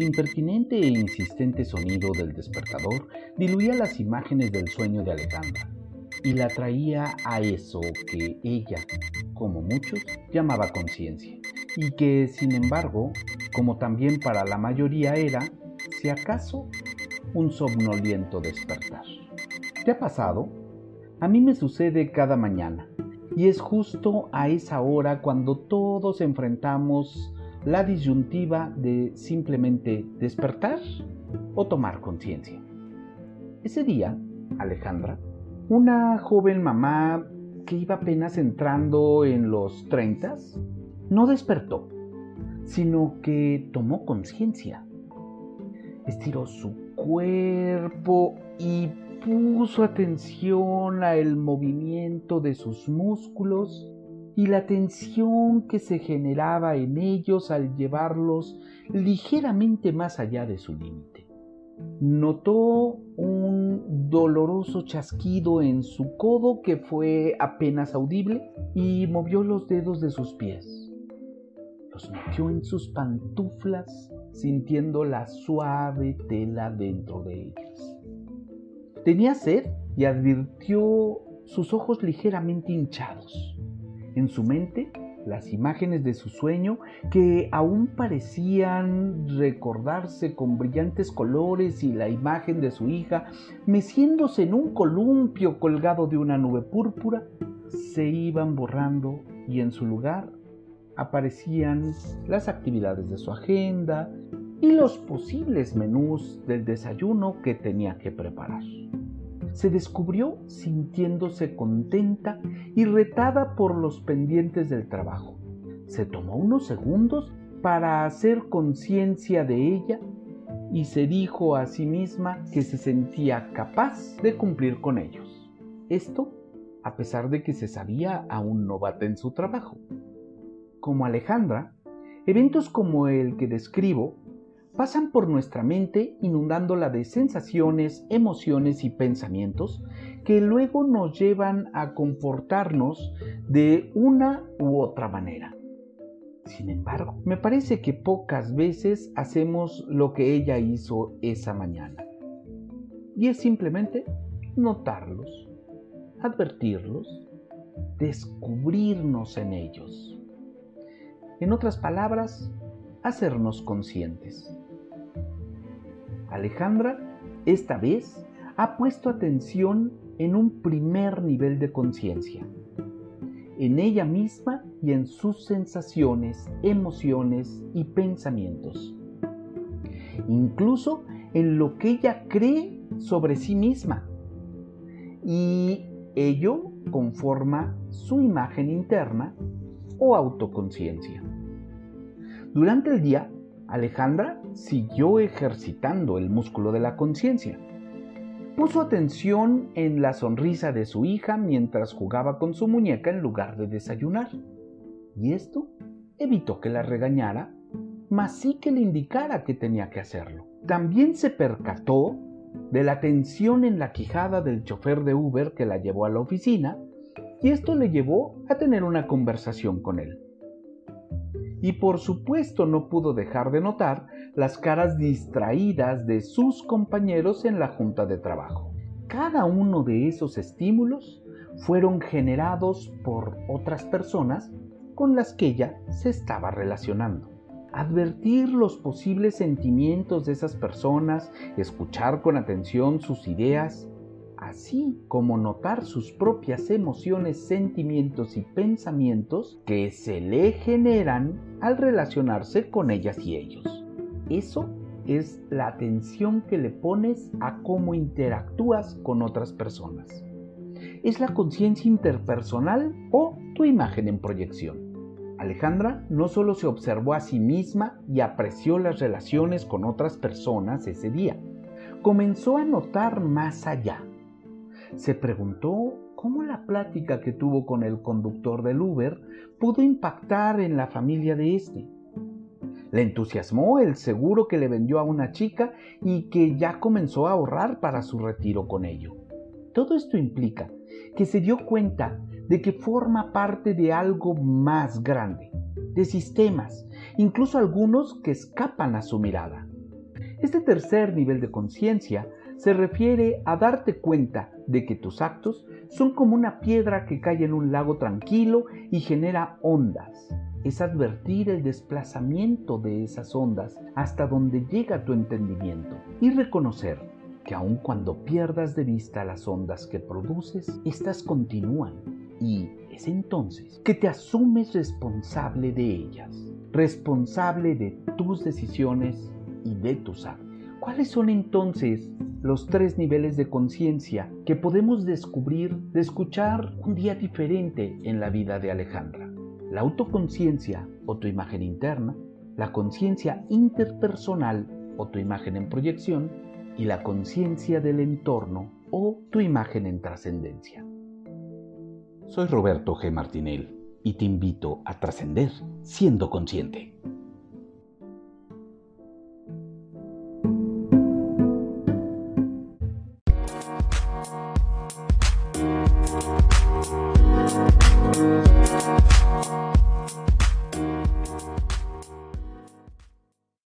El impertinente e insistente sonido del despertador diluía las imágenes del sueño de Alejandra y la traía a eso que ella, como muchos, llamaba conciencia, y que, sin embargo, como también para la mayoría era, si acaso, un somnoliento despertar. ¿Te ha pasado? A mí me sucede cada mañana, y es justo a esa hora cuando todos enfrentamos la disyuntiva de simplemente despertar o tomar conciencia. Ese día, Alejandra, una joven mamá que iba apenas entrando en los treintas, no despertó, sino que tomó conciencia. Estiró su cuerpo y puso atención al movimiento de sus músculos y la tensión que se generaba en ellos al llevarlos ligeramente más allá de su límite. Notó un doloroso chasquido en su codo que fue apenas audible y movió los dedos de sus pies. Los metió en sus pantuflas sintiendo la suave tela dentro de ellas. Tenía sed y advirtió sus ojos ligeramente hinchados. En su mente, las imágenes de su sueño que aún parecían recordarse con brillantes colores y la imagen de su hija meciéndose en un columpio colgado de una nube púrpura, se iban borrando y en su lugar aparecían las actividades de su agenda y los posibles menús del desayuno que tenía que preparar se descubrió sintiéndose contenta y retada por los pendientes del trabajo. Se tomó unos segundos para hacer conciencia de ella y se dijo a sí misma que se sentía capaz de cumplir con ellos. Esto a pesar de que se sabía aún novata en su trabajo. Como Alejandra, eventos como el que describo pasan por nuestra mente inundándola de sensaciones, emociones y pensamientos que luego nos llevan a comportarnos de una u otra manera. Sin embargo, me parece que pocas veces hacemos lo que ella hizo esa mañana. Y es simplemente notarlos, advertirlos, descubrirnos en ellos. En otras palabras, hacernos conscientes. Alejandra, esta vez, ha puesto atención en un primer nivel de conciencia, en ella misma y en sus sensaciones, emociones y pensamientos, incluso en lo que ella cree sobre sí misma. Y ello conforma su imagen interna o autoconciencia. Durante el día, Alejandra siguió ejercitando el músculo de la conciencia. Puso atención en la sonrisa de su hija mientras jugaba con su muñeca en lugar de desayunar. Y esto evitó que la regañara, mas sí que le indicara que tenía que hacerlo. También se percató de la tensión en la quijada del chofer de Uber que la llevó a la oficina, y esto le llevó a tener una conversación con él y por supuesto no pudo dejar de notar las caras distraídas de sus compañeros en la junta de trabajo. Cada uno de esos estímulos fueron generados por otras personas con las que ella se estaba relacionando. Advertir los posibles sentimientos de esas personas, escuchar con atención sus ideas, así como notar sus propias emociones, sentimientos y pensamientos que se le generan al relacionarse con ellas y ellos. Eso es la atención que le pones a cómo interactúas con otras personas. Es la conciencia interpersonal o tu imagen en proyección. Alejandra no solo se observó a sí misma y apreció las relaciones con otras personas ese día, comenzó a notar más allá se preguntó cómo la plática que tuvo con el conductor del Uber pudo impactar en la familia de este. Le entusiasmó el seguro que le vendió a una chica y que ya comenzó a ahorrar para su retiro con ello. Todo esto implica que se dio cuenta de que forma parte de algo más grande, de sistemas, incluso algunos que escapan a su mirada. Este tercer nivel de conciencia se refiere a darte cuenta de que tus actos son como una piedra que cae en un lago tranquilo y genera ondas. Es advertir el desplazamiento de esas ondas hasta donde llega tu entendimiento y reconocer que aun cuando pierdas de vista las ondas que produces, éstas continúan y es entonces que te asumes responsable de ellas, responsable de tus decisiones y de tus actos. ¿Cuáles son entonces los tres niveles de conciencia que podemos descubrir de escuchar un día diferente en la vida de Alejandra? La autoconciencia o tu imagen interna, la conciencia interpersonal o tu imagen en proyección y la conciencia del entorno o tu imagen en trascendencia. Soy Roberto G. Martinel y te invito a trascender siendo consciente.